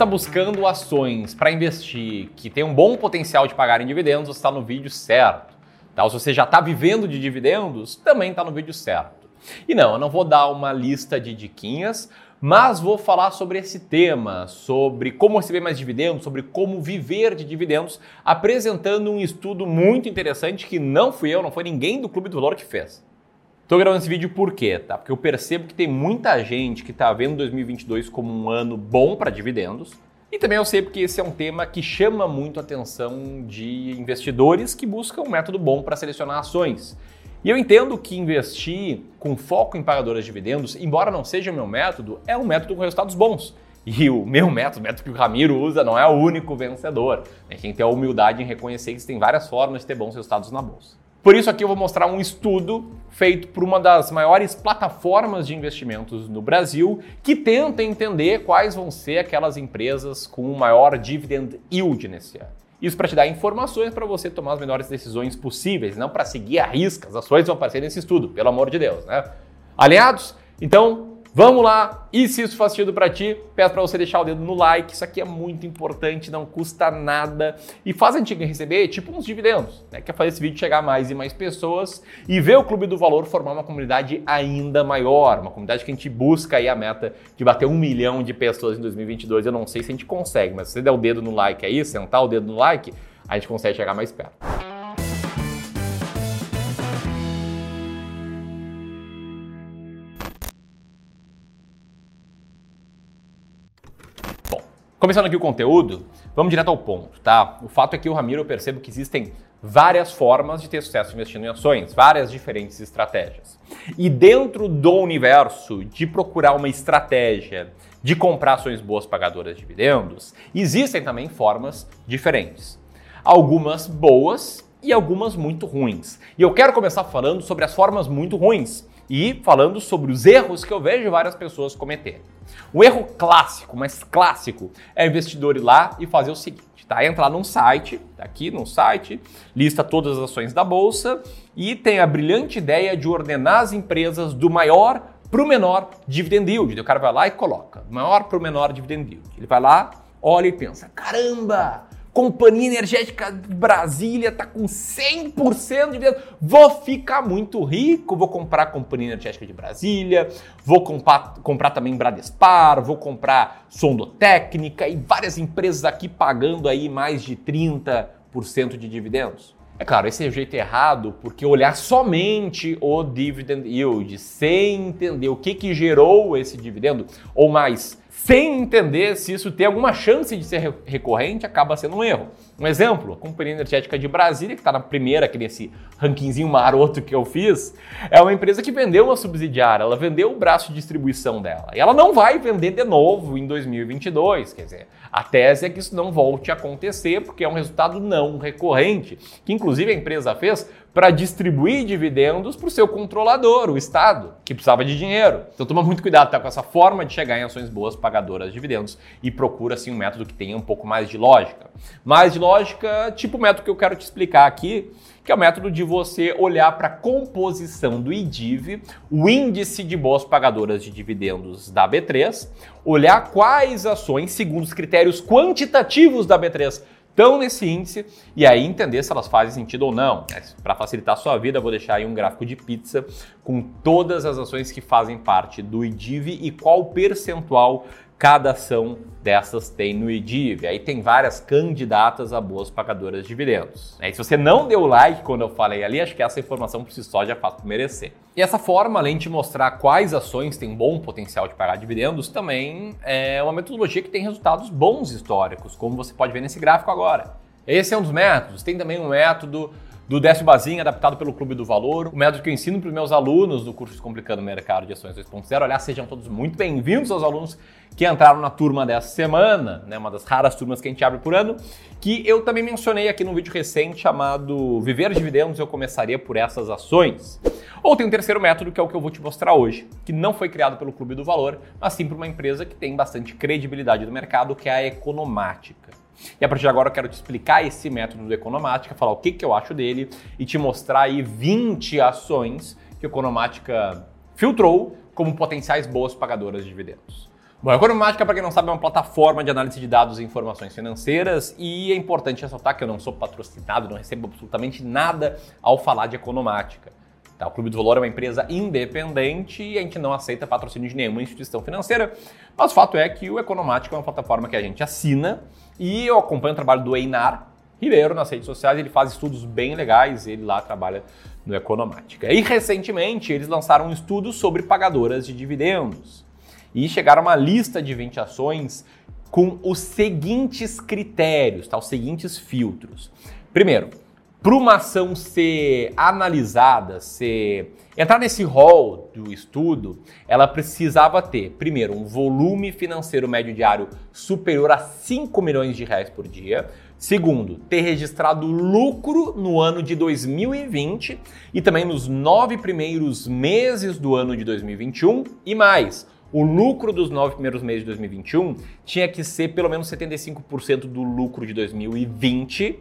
está buscando ações para investir que tem um bom potencial de pagar em dividendos, você está no vídeo certo. Tá? Se você já está vivendo de dividendos, também está no vídeo certo. E não, eu não vou dar uma lista de diquinhas, mas vou falar sobre esse tema, sobre como receber mais dividendos, sobre como viver de dividendos, apresentando um estudo muito interessante que não fui eu, não foi ninguém do Clube do Valor que fez. Estou gravando esse vídeo por quê? Tá? Porque eu percebo que tem muita gente que está vendo 2022 como um ano bom para dividendos. E também eu sei porque esse é um tema que chama muito a atenção de investidores que buscam um método bom para selecionar ações. E eu entendo que investir com foco em pagadoras de dividendos, embora não seja o meu método, é um método com resultados bons. E o meu método, o método que o Ramiro usa, não é o único vencedor. Gente tem que ter a humildade em reconhecer que existem várias formas de ter bons resultados na bolsa. Por isso aqui eu vou mostrar um estudo feito por uma das maiores plataformas de investimentos no Brasil que tenta entender quais vão ser aquelas empresas com o maior dividend yield nesse ano. Isso para te dar informações para você tomar as melhores decisões possíveis, não para seguir a risca. As ações vão aparecer nesse estudo, pelo amor de Deus, né? Alinhados? Então, Vamos lá! E se isso faz sentido para ti, peço para você deixar o dedo no like. Isso aqui é muito importante, não custa nada e faz a gente receber tipo uns dividendos, né? Quer fazer esse vídeo chegar a mais e mais pessoas e ver o Clube do Valor formar uma comunidade ainda maior, uma comunidade que a gente busca aí a meta de bater um milhão de pessoas em 2022. Eu não sei se a gente consegue, mas se você der o dedo no like aí, sentar o dedo no like, a gente consegue chegar mais perto. Começando aqui o conteúdo, vamos direto ao ponto, tá? O fato é que o Ramiro eu percebo que existem várias formas de ter sucesso investindo em ações, várias diferentes estratégias. E dentro do universo de procurar uma estratégia de comprar ações boas pagadoras de dividendos, existem também formas diferentes. Algumas boas e algumas muito ruins. E eu quero começar falando sobre as formas muito ruins e falando sobre os erros que eu vejo várias pessoas cometerem. O erro clássico, mais clássico, é o investidor ir lá e fazer o seguinte, tá? Entrar num site, tá aqui num site, lista todas as ações da bolsa e tem a brilhante ideia de ordenar as empresas do maior para o menor dividend yield. O cara vai lá e coloca, maior para o menor dividend yield. Ele vai lá, olha e pensa, caramba, Companhia Energética de Brasília está com 100% de venda. Vou ficar muito rico, vou comprar a Companhia Energética de Brasília, vou comprar, comprar também Bradespar, vou comprar Sondotécnica e várias empresas aqui pagando aí mais de 30% de dividendos. É claro, esse é o jeito errado, porque olhar somente o dividend yield, sem entender o que, que gerou esse dividendo, ou mais, sem entender se isso tem alguma chance de ser recorrente, acaba sendo um erro. Um exemplo, a Companhia Energética de Brasília, que está na primeira aqui nesse rankingzinho maroto que eu fiz, é uma empresa que vendeu uma subsidiária, ela vendeu o braço de distribuição dela. E ela não vai vender de novo em 2022, quer dizer, a tese é que isso não volte a acontecer, porque é um resultado não recorrente, que inclusive a empresa fez para distribuir dividendos para o seu controlador, o Estado, que precisava de dinheiro. Então toma muito cuidado tá, com essa forma de chegar em ações boas pagadoras de dividendos e procura assim um método que tenha um pouco mais de lógica. Mais de lógica, tipo o método que eu quero te explicar aqui, que é o método de você olhar para a composição do IDIV, o índice de boas pagadoras de dividendos da B3, olhar quais ações, segundo os critérios quantitativos da B3, estão nesse índice e aí entender se elas fazem sentido ou não. Para facilitar a sua vida, vou deixar aí um gráfico de pizza com todas as ações que fazem parte do IDIV e qual percentual cada ação dessas tem no IDIV. Aí tem várias candidatas a boas pagadoras de dividendos. E se você não deu like quando eu falei ali, acho que essa informação por si só já faz merecer. E essa forma, além de mostrar quais ações têm bom potencial de pagar dividendos, também é uma metodologia que tem resultados bons históricos, como você pode ver nesse gráfico agora. Esse é um dos métodos. Tem também um método do Décio Bazin, adaptado pelo Clube do Valor, o método que eu ensino para os meus alunos do curso Complicando o Mercado de Ações 2.0. Aliás, sejam todos muito bem-vindos aos alunos que entraram na turma dessa semana, né, uma das raras turmas que a gente abre por ano, que eu também mencionei aqui num vídeo recente chamado Viver Dividendos, eu começaria por essas ações. Ou tem um terceiro método, que é o que eu vou te mostrar hoje, que não foi criado pelo Clube do Valor, mas sim por uma empresa que tem bastante credibilidade no mercado, que é a Economática. E a partir de agora eu quero te explicar esse método do Economática, falar o que, que eu acho dele e te mostrar aí 20 ações que a Economática filtrou como potenciais boas pagadoras de dividendos. Bom, a Economática, para quem não sabe, é uma plataforma de análise de dados e informações financeiras e é importante ressaltar que eu não sou patrocinado, não recebo absolutamente nada ao falar de Economática. Tá? O Clube do Valor é uma empresa independente e a gente não aceita patrocínio de nenhuma instituição financeira, mas o fato é que o Economática é uma plataforma que a gente assina e eu acompanho o trabalho do Einar Ribeiro nas redes sociais, ele faz estudos bem legais, ele lá trabalha no Economática. E recentemente eles lançaram um estudo sobre pagadoras de dividendos e chegaram a uma lista de 20 ações com os seguintes critérios, tá? os seguintes filtros. Primeiro, para uma ação ser analisada, ser entrar nesse rol do estudo, ela precisava ter, primeiro, um volume financeiro médio diário superior a 5 milhões de reais por dia. Segundo, ter registrado lucro no ano de 2020 e também nos nove primeiros meses do ano de 2021 e mais o lucro dos nove primeiros meses de 2021 tinha que ser pelo menos 75% do lucro de 2020,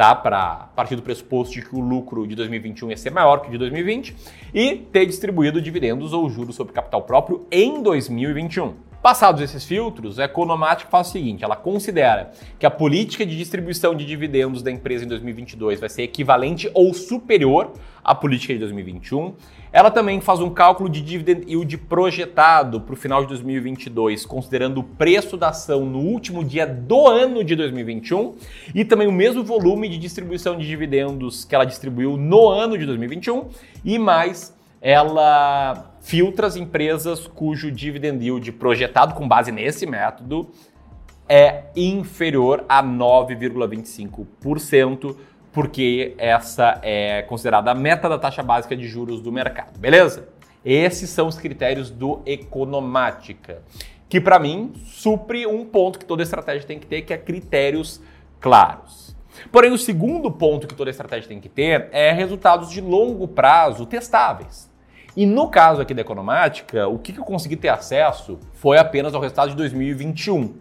tá? Para partir do pressuposto de que o lucro de 2021 ia ser maior que o de 2020 e ter distribuído dividendos ou juros sobre capital próprio em 2021. Passados esses filtros, a Economática faz o seguinte: ela considera que a política de distribuição de dividendos da empresa em 2022 vai ser equivalente ou superior à política de 2021. Ela também faz um cálculo de dividend yield projetado para o final de 2022, considerando o preço da ação no último dia do ano de 2021 e também o mesmo volume de distribuição de dividendos que ela distribuiu no ano de 2021 e mais ela filtra as empresas cujo dividend yield projetado com base nesse método é inferior a 9,25%, porque essa é considerada a meta da taxa básica de juros do mercado, beleza? Esses são os critérios do Economática, que para mim supre um ponto que toda estratégia tem que ter, que é critérios claros. Porém, o segundo ponto que toda estratégia tem que ter é resultados de longo prazo testáveis. E no caso aqui da Economática, o que eu consegui ter acesso foi apenas ao resultado de 2021.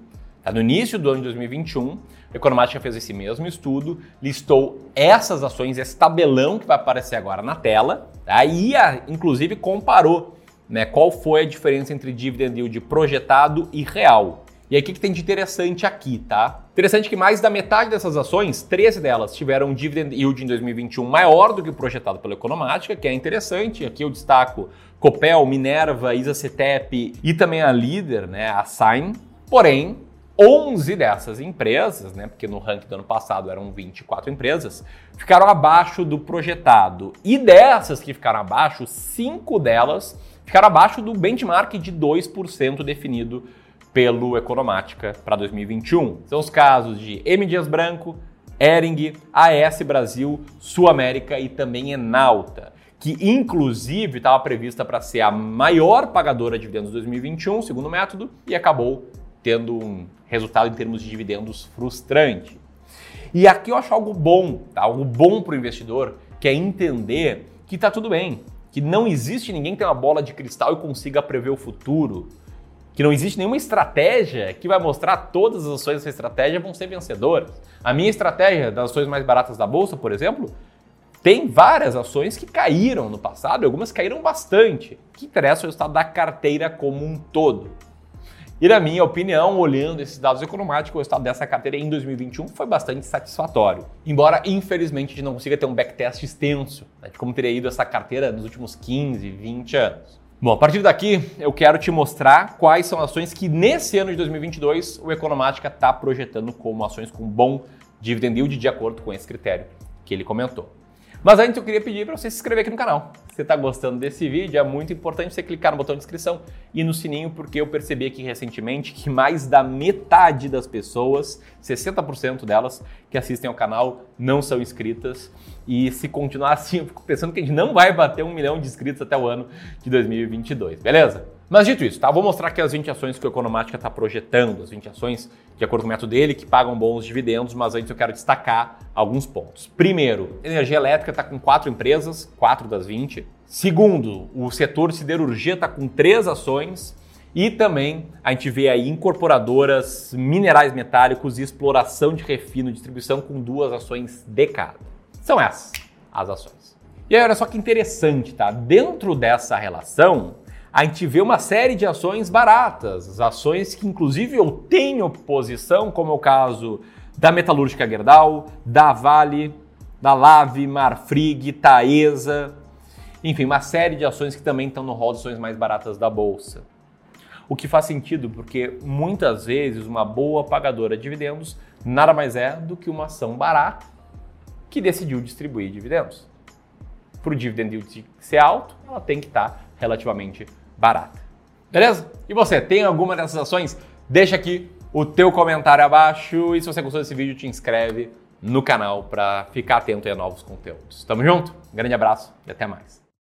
Tá? No início do ano de 2021, a Economática fez esse mesmo estudo, listou essas ações, esse tabelão que vai aparecer agora na tela, tá? e a, inclusive comparou né, qual foi a diferença entre dividend yield projetado e real. E aí, o que, que tem de interessante aqui, tá? Interessante que mais da metade dessas ações, 13 delas, tiveram um dividend yield em 2021 maior do que o projetado pela Economática, que é interessante. Aqui eu destaco Copel, Minerva, Isacetep e também a líder, né, a Sign. Porém, 11 dessas empresas, né, porque no ranking do ano passado eram 24 empresas, ficaram abaixo do projetado. E dessas que ficaram abaixo, 5 delas ficaram abaixo do benchmark de 2% definido pelo Economática para 2021. São os casos de M. Dias Branco, Ering, AS Brasil, Sul América e também Enalta, que inclusive estava prevista para ser a maior pagadora de dividendos de 2021, segundo o método, e acabou tendo um resultado em termos de dividendos frustrante. E aqui eu acho algo bom, tá? algo bom para o investidor, que é entender que está tudo bem, que não existe ninguém que tenha uma bola de cristal e consiga prever o futuro que não existe nenhuma estratégia que vai mostrar todas as ações dessa estratégia vão ser vencedoras. A minha estratégia das ações mais baratas da bolsa, por exemplo, tem várias ações que caíram no passado, algumas caíram bastante. Que interessa o resultado da carteira como um todo. E na minha opinião, olhando esses dados econômicos, o resultado dessa carteira em 2021 foi bastante satisfatório. Embora, infelizmente, a gente não consiga ter um backtest extenso né, de como teria ido essa carteira nos últimos 15, 20 anos. Bom, a partir daqui eu quero te mostrar quais são ações que nesse ano de 2022 o Economática está projetando como ações com bom dividend yield de acordo com esse critério que ele comentou. Mas antes eu queria pedir para você se inscrever aqui no canal. Se você está gostando desse vídeo, é muito importante você clicar no botão de inscrição e no sininho, porque eu percebi aqui recentemente que mais da metade das pessoas, 60% delas que assistem ao canal, não são inscritas. E se continuar assim, eu fico pensando que a gente não vai bater um milhão de inscritos até o ano de 2022, beleza? Mas dito isso, tá? Vou mostrar aqui as 20 ações que o Economática está projetando, as 20 ações, de acordo com o método dele, que pagam bons dividendos, mas antes eu quero destacar alguns pontos. Primeiro, energia elétrica está com quatro empresas, quatro das 20. Segundo, o setor siderurgia está com três ações. E também a gente vê aí incorporadoras, minerais metálicos e exploração de refino, distribuição com duas ações de cada. São essas as ações. E aí, olha só que interessante, tá? Dentro dessa relação, a gente vê uma série de ações baratas, ações que inclusive eu tenho posição, como é o caso da Metalúrgica Gerdau, da Vale, da Lave, Marfrig, Taesa, enfim, uma série de ações que também estão no rol de ações mais baratas da bolsa. O que faz sentido porque muitas vezes uma boa pagadora de dividendos nada mais é do que uma ação barata que decidiu distribuir dividendos. Para o dividend yield ser alto, ela tem que estar tá relativamente barata. Beleza? E você, tem alguma dessas ações? Deixa aqui o teu comentário abaixo e se você gostou desse vídeo, te inscreve no canal para ficar atento a novos conteúdos. Tamo junto? Um grande abraço e até mais.